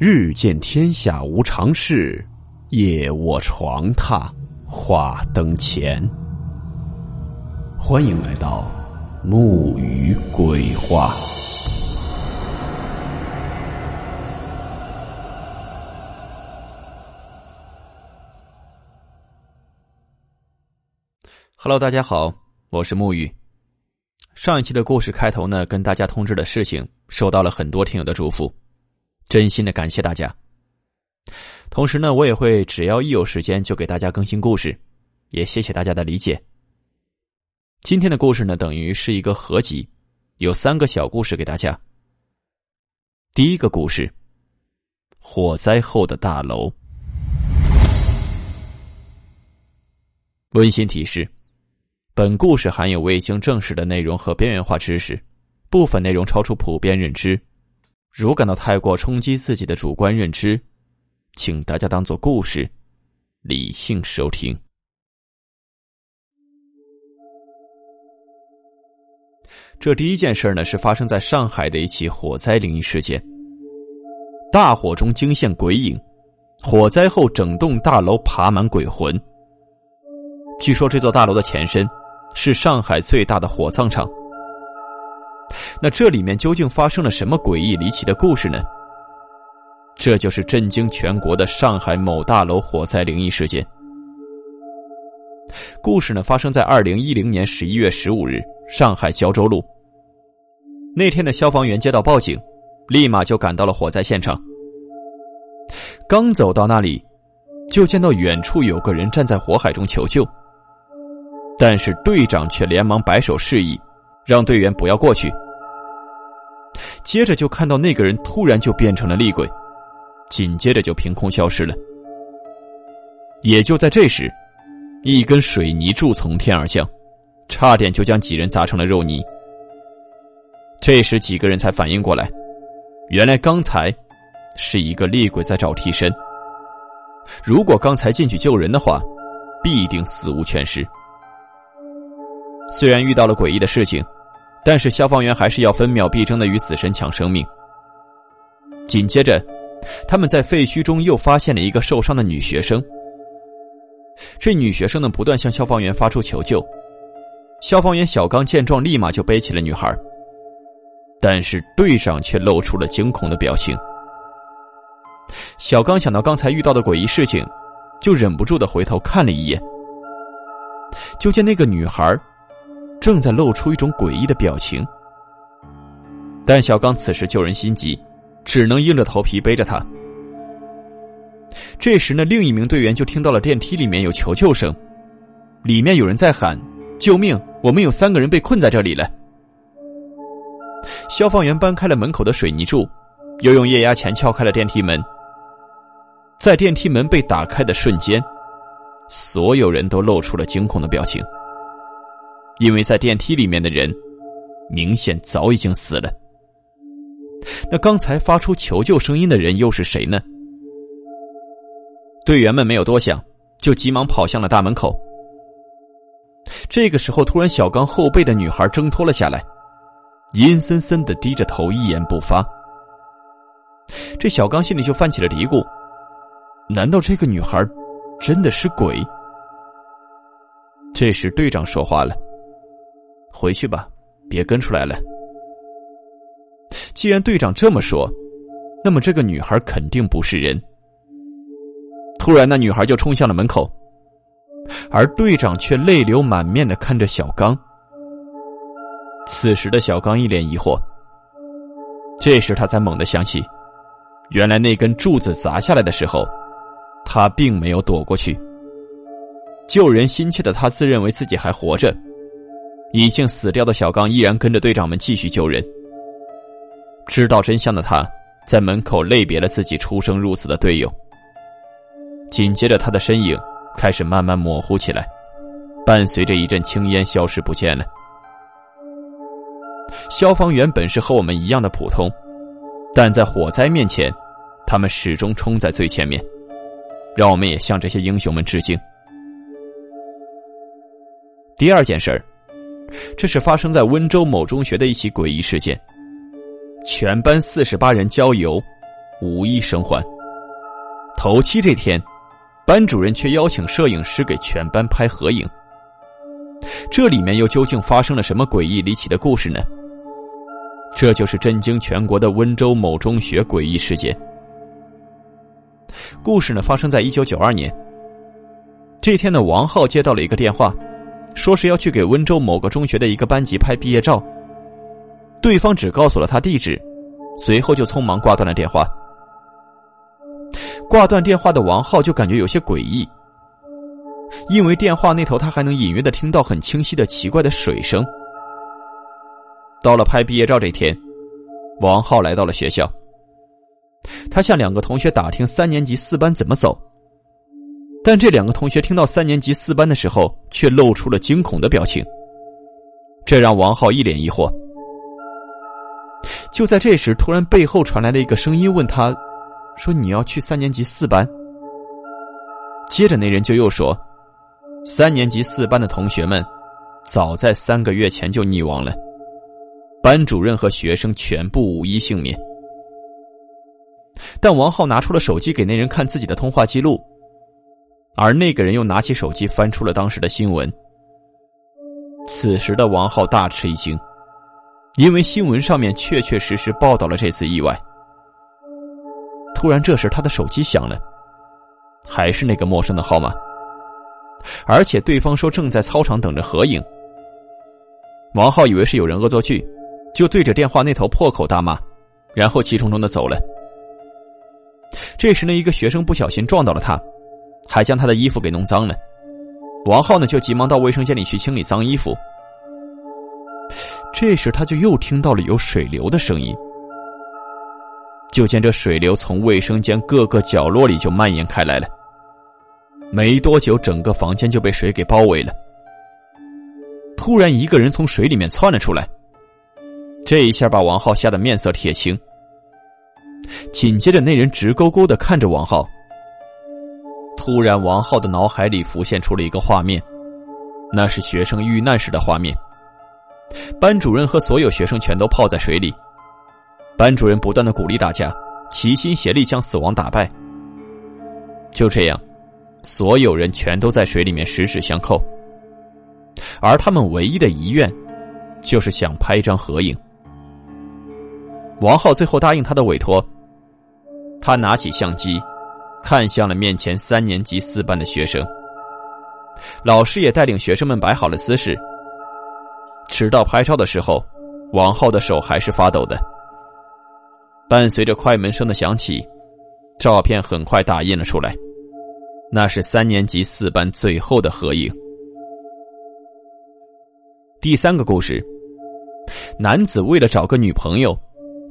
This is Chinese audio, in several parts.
日见天下无常事，夜卧床榻话灯前。欢迎来到木鱼鬼话。Hello，大家好，我是木鱼。上一期的故事开头呢，跟大家通知的事情，受到了很多听友的祝福。真心的感谢大家。同时呢，我也会只要一有时间就给大家更新故事，也谢谢大家的理解。今天的故事呢，等于是一个合集，有三个小故事给大家。第一个故事：火灾后的大楼。温馨提示：本故事含有未经证实的内容和边缘化知识，部分内容超出普遍认知。如感到太过冲击自己的主观认知，请大家当做故事，理性收听。这第一件事呢，是发生在上海的一起火灾灵异事件。大火中惊现鬼影，火灾后整栋大楼爬满鬼魂。据说这座大楼的前身是上海最大的火葬场。那这里面究竟发生了什么诡异离奇的故事呢？这就是震惊全国的上海某大楼火灾灵异事件。故事呢发生在二零一零年十一月十五日，上海胶州路。那天的消防员接到报警，立马就赶到了火灾现场。刚走到那里，就见到远处有个人站在火海中求救，但是队长却连忙摆手示意。让队员不要过去。接着就看到那个人突然就变成了厉鬼，紧接着就凭空消失了。也就在这时，一根水泥柱从天而降，差点就将几人砸成了肉泥。这时几个人才反应过来，原来刚才是一个厉鬼在找替身。如果刚才进去救人的话，必定死无全尸。虽然遇到了诡异的事情。但是消防员还是要分秒必争的与死神抢生命。紧接着，他们在废墟中又发现了一个受伤的女学生。这女学生呢，不断向消防员发出求救。消防员小刚见状，立马就背起了女孩。但是队长却露出了惊恐的表情。小刚想到刚才遇到的诡异事情，就忍不住的回头看了一眼，就见那个女孩。正在露出一种诡异的表情，但小刚此时救人心急，只能硬着头皮背着他。这时呢，另一名队员就听到了电梯里面有求救声，里面有人在喊：“救命！我们有三个人被困在这里了。”消防员搬开了门口的水泥柱，又用液压钳撬开了电梯门。在电梯门被打开的瞬间，所有人都露出了惊恐的表情。因为在电梯里面的人，明显早已经死了。那刚才发出求救声音的人又是谁呢？队员们没有多想，就急忙跑向了大门口。这个时候，突然小刚后背的女孩挣脱了下来，阴森森的低着头，一言不发。这小刚心里就泛起了嘀咕：难道这个女孩真的是鬼？这时，队长说话了。回去吧，别跟出来了。既然队长这么说，那么这个女孩肯定不是人。突然，那女孩就冲向了门口，而队长却泪流满面的看着小刚。此时的小刚一脸疑惑。这时他才猛地想起，原来那根柱子砸下来的时候，他并没有躲过去。救人心切的他，自认为自己还活着。已经死掉的小刚依然跟着队长们继续救人。知道真相的他，在门口泪别了自己出生入死的队友。紧接着，他的身影开始慢慢模糊起来，伴随着一阵青烟消失不见了。消防员本是和我们一样的普通，但在火灾面前，他们始终冲在最前面。让我们也向这些英雄们致敬。第二件事儿。这是发生在温州某中学的一起诡异事件。全班四十八人郊游，无一生还。头七这天，班主任却邀请摄影师给全班拍合影。这里面又究竟发生了什么诡异离奇的故事呢？这就是震惊全国的温州某中学诡异事件。故事呢，发生在一九九二年。这天呢，王浩接到了一个电话，说是要去给温州某个中学的一个班级拍毕业照。对方只告诉了他地址，随后就匆忙挂断了电话。挂断电话的王浩就感觉有些诡异，因为电话那头他还能隐约的听到很清晰的奇怪的水声。到了拍毕业照这天，王浩来到了学校，他向两个同学打听三年级四班怎么走，但这两个同学听到三年级四班的时候，却露出了惊恐的表情，这让王浩一脸疑惑。就在这时，突然背后传来了一个声音，问他。说你要去三年级四班。接着那人就又说，三年级四班的同学们，早在三个月前就溺亡了，班主任和学生全部无一幸免。但王浩拿出了手机给那人看自己的通话记录，而那个人又拿起手机翻出了当时的新闻。此时的王浩大吃一惊，因为新闻上面确确实实报道了这次意外。突然，这时他的手机响了，还是那个陌生的号码，而且对方说正在操场等着合影。王浩以为是有人恶作剧，就对着电话那头破口大骂，然后气冲冲的走了。这时呢，一个学生不小心撞到了他，还将他的衣服给弄脏了。王浩呢，就急忙到卫生间里去清理脏衣服。这时，他就又听到了有水流的声音。就见这水流从卫生间各个角落里就蔓延开来了，没多久，整个房间就被水给包围了。突然，一个人从水里面窜了出来，这一下把王浩吓得面色铁青。紧接着，那人直勾勾的看着王浩。突然，王浩的脑海里浮现出了一个画面，那是学生遇难时的画面，班主任和所有学生全都泡在水里。班主任不断的鼓励大家，齐心协力将死亡打败。就这样，所有人全都在水里面十指相扣，而他们唯一的遗愿，就是想拍一张合影。王浩最后答应他的委托，他拿起相机，看向了面前三年级四班的学生。老师也带领学生们摆好了姿势。迟到拍照的时候，王浩的手还是发抖的。伴随着快门声的响起，照片很快打印了出来。那是三年级四班最后的合影。第三个故事：男子为了找个女朋友，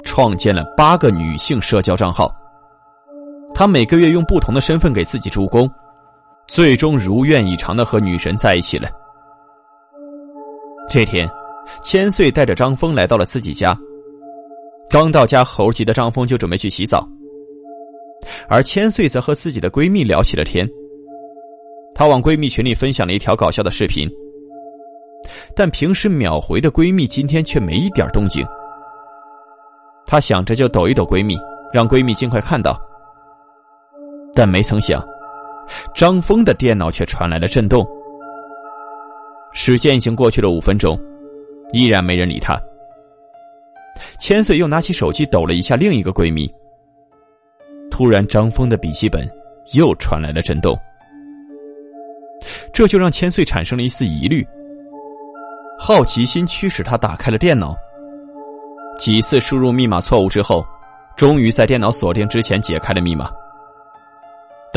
创建了八个女性社交账号。他每个月用不同的身份给自己助攻，最终如愿以偿的和女神在一起了。这天，千岁带着张峰来到了自己家。刚到家，猴急的张峰就准备去洗澡，而千岁则和自己的闺蜜聊起了天。她往闺蜜群里分享了一条搞笑的视频，但平时秒回的闺蜜今天却没一点动静。她想着就抖一抖闺蜜，让闺蜜尽快看到。但没曾想，张峰的电脑却传来了震动。时间已经过去了五分钟，依然没人理他。千岁又拿起手机抖了一下另一个闺蜜。突然，张峰的笔记本又传来了震动，这就让千岁产生了一丝疑虑。好奇心驱使他打开了电脑，几次输入密码错误之后，终于在电脑锁定之前解开了密码。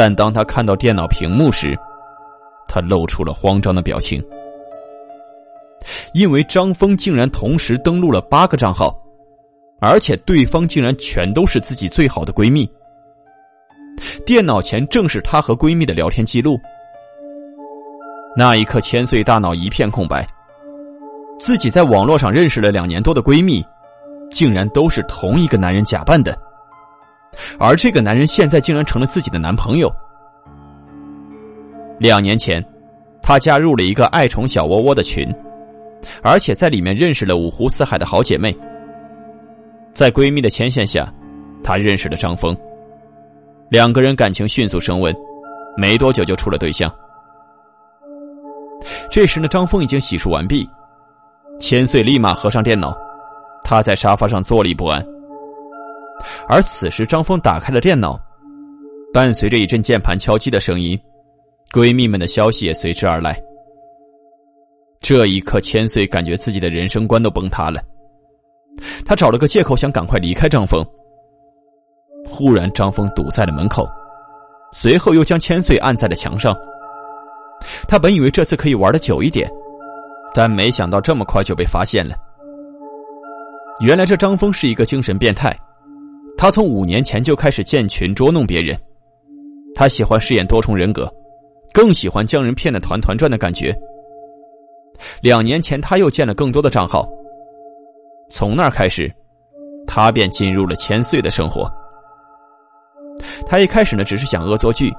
但当他看到电脑屏幕时，他露出了慌张的表情，因为张峰竟然同时登录了八个账号。而且对方竟然全都是自己最好的闺蜜。电脑前正是她和闺蜜的聊天记录。那一刻，千岁大脑一片空白。自己在网络上认识了两年多的闺蜜，竟然都是同一个男人假扮的，而这个男人现在竟然成了自己的男朋友。两年前，他加入了一个爱宠小窝窝的群，而且在里面认识了五湖四海的好姐妹。在闺蜜的牵线下，她认识了张峰。两个人感情迅速升温，没多久就处了对象。这时呢，张峰已经洗漱完毕，千岁立马合上电脑，他在沙发上坐立不安。而此时，张峰打开了电脑，伴随着一阵键盘敲击的声音，闺蜜们的消息也随之而来。这一刻，千岁感觉自己的人生观都崩塌了。他找了个借口想赶快离开张峰。忽然，张峰堵在了门口，随后又将千岁按在了墙上。他本以为这次可以玩的久一点，但没想到这么快就被发现了。原来这张峰是一个精神变态。他从五年前就开始建群捉弄别人，他喜欢饰演多重人格，更喜欢将人骗得团团转的感觉。两年前他又建了更多的账号，从那儿开始，他便进入了千岁的生活。他一开始呢只是想恶作剧，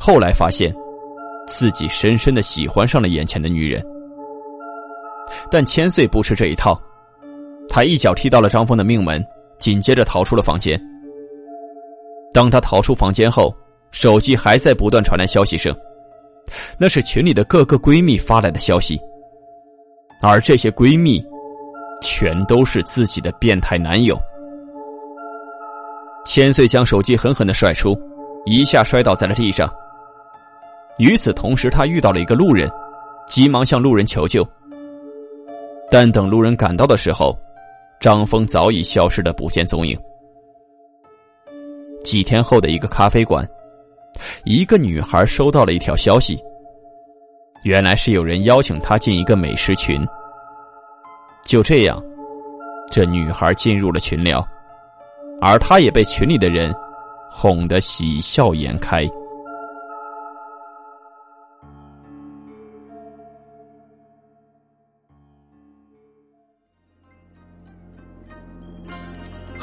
后来发现自己深深的喜欢上了眼前的女人。但千岁不吃这一套，他一脚踢到了张峰的命门。紧接着逃出了房间。当他逃出房间后，手机还在不断传来消息声，那是群里的各个闺蜜发来的消息，而这些闺蜜，全都是自己的变态男友。千岁将手机狠狠的甩出，一下摔倒在了地上。与此同时，他遇到了一个路人，急忙向路人求救。但等路人赶到的时候，张峰早已消失的不见踪影。几天后的一个咖啡馆，一个女孩收到了一条消息，原来是有人邀请她进一个美食群。就这样，这女孩进入了群聊，而她也被群里的人哄得喜笑颜开。